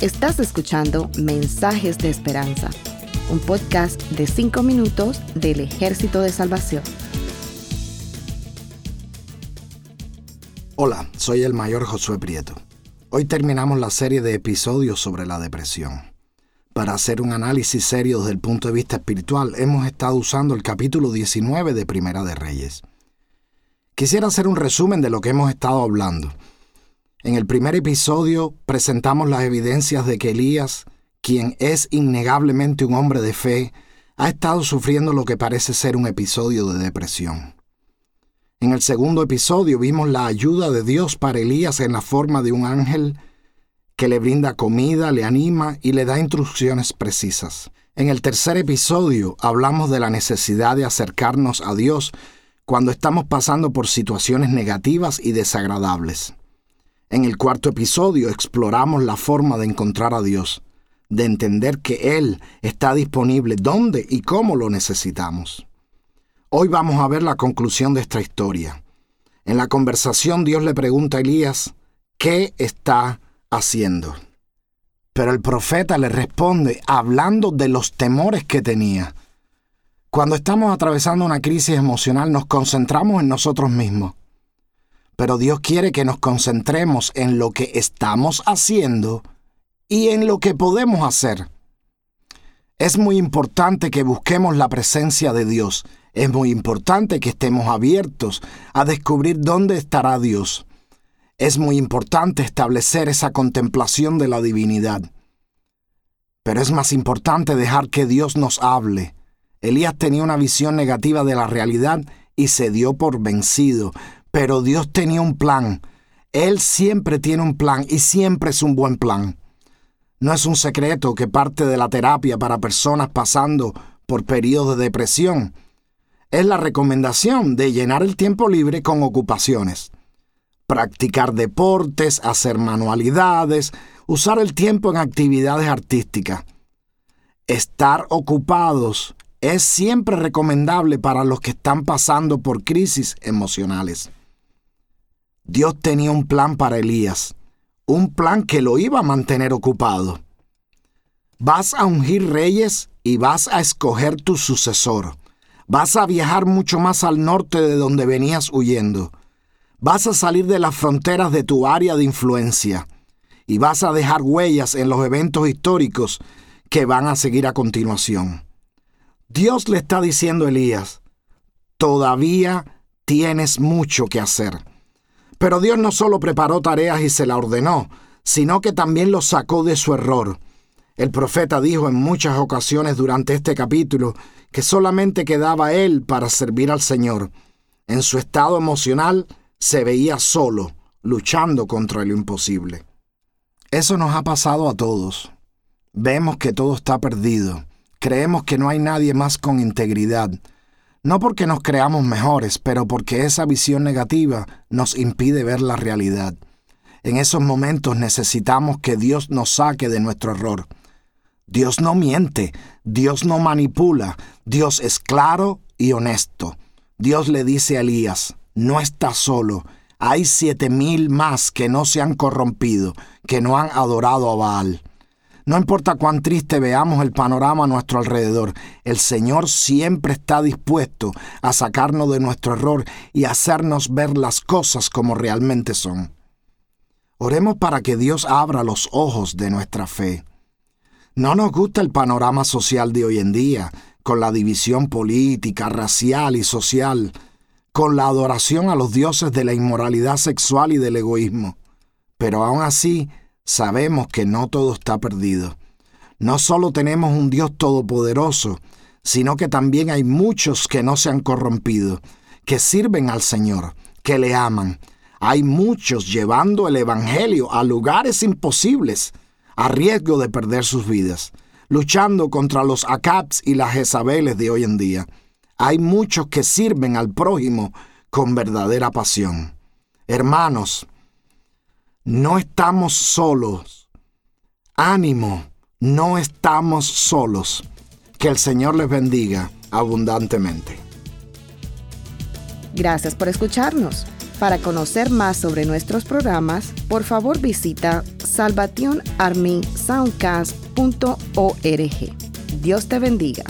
Estás escuchando Mensajes de Esperanza, un podcast de 5 minutos del Ejército de Salvación. Hola, soy el mayor Josué Prieto. Hoy terminamos la serie de episodios sobre la depresión. Para hacer un análisis serio desde el punto de vista espiritual, hemos estado usando el capítulo 19 de Primera de Reyes. Quisiera hacer un resumen de lo que hemos estado hablando. En el primer episodio presentamos las evidencias de que Elías, quien es innegablemente un hombre de fe, ha estado sufriendo lo que parece ser un episodio de depresión. En el segundo episodio vimos la ayuda de Dios para Elías en la forma de un ángel que le brinda comida, le anima y le da instrucciones precisas. En el tercer episodio hablamos de la necesidad de acercarnos a Dios cuando estamos pasando por situaciones negativas y desagradables. En el cuarto episodio exploramos la forma de encontrar a Dios, de entender que Él está disponible donde y cómo lo necesitamos. Hoy vamos a ver la conclusión de esta historia. En la conversación Dios le pregunta a Elías, ¿qué está haciendo. Pero el profeta le responde hablando de los temores que tenía. Cuando estamos atravesando una crisis emocional nos concentramos en nosotros mismos. Pero Dios quiere que nos concentremos en lo que estamos haciendo y en lo que podemos hacer. Es muy importante que busquemos la presencia de Dios. Es muy importante que estemos abiertos a descubrir dónde estará Dios es muy importante establecer esa contemplación de la divinidad. Pero es más importante dejar que Dios nos hable. Elías tenía una visión negativa de la realidad y se dio por vencido, pero Dios tenía un plan. Él siempre tiene un plan y siempre es un buen plan. No es un secreto que parte de la terapia para personas pasando por periodos de depresión. Es la recomendación de llenar el tiempo libre con ocupaciones practicar deportes, hacer manualidades, usar el tiempo en actividades artísticas. Estar ocupados es siempre recomendable para los que están pasando por crisis emocionales. Dios tenía un plan para Elías, un plan que lo iba a mantener ocupado. Vas a ungir reyes y vas a escoger tu sucesor. Vas a viajar mucho más al norte de donde venías huyendo Vas a salir de las fronteras de tu área de influencia y vas a dejar huellas en los eventos históricos que van a seguir a continuación. Dios le está diciendo a Elías, todavía tienes mucho que hacer. Pero Dios no solo preparó tareas y se la ordenó, sino que también lo sacó de su error. El profeta dijo en muchas ocasiones durante este capítulo que solamente quedaba él para servir al Señor. En su estado emocional, se veía solo, luchando contra lo imposible. Eso nos ha pasado a todos. Vemos que todo está perdido. Creemos que no hay nadie más con integridad. No porque nos creamos mejores, pero porque esa visión negativa nos impide ver la realidad. En esos momentos necesitamos que Dios nos saque de nuestro error. Dios no miente, Dios no manipula, Dios es claro y honesto. Dios le dice a Elías, no está solo. Hay siete mil más que no se han corrompido, que no han adorado a Baal. No importa cuán triste veamos el panorama a nuestro alrededor, el Señor siempre está dispuesto a sacarnos de nuestro error y hacernos ver las cosas como realmente son. Oremos para que Dios abra los ojos de nuestra fe. No nos gusta el panorama social de hoy en día, con la división política, racial y social, con la adoración a los dioses de la inmoralidad sexual y del egoísmo. Pero aún así sabemos que no todo está perdido. No solo tenemos un Dios todopoderoso, sino que también hay muchos que no se han corrompido, que sirven al Señor, que le aman. Hay muchos llevando el Evangelio a lugares imposibles, a riesgo de perder sus vidas, luchando contra los Acabs y las Jezabeles de hoy en día hay muchos que sirven al prójimo con verdadera pasión. Hermanos, no estamos solos. Ánimo, no estamos solos. Que el Señor les bendiga abundantemente. Gracias por escucharnos. Para conocer más sobre nuestros programas, por favor visita salvationarmysoundcast.org. Dios te bendiga.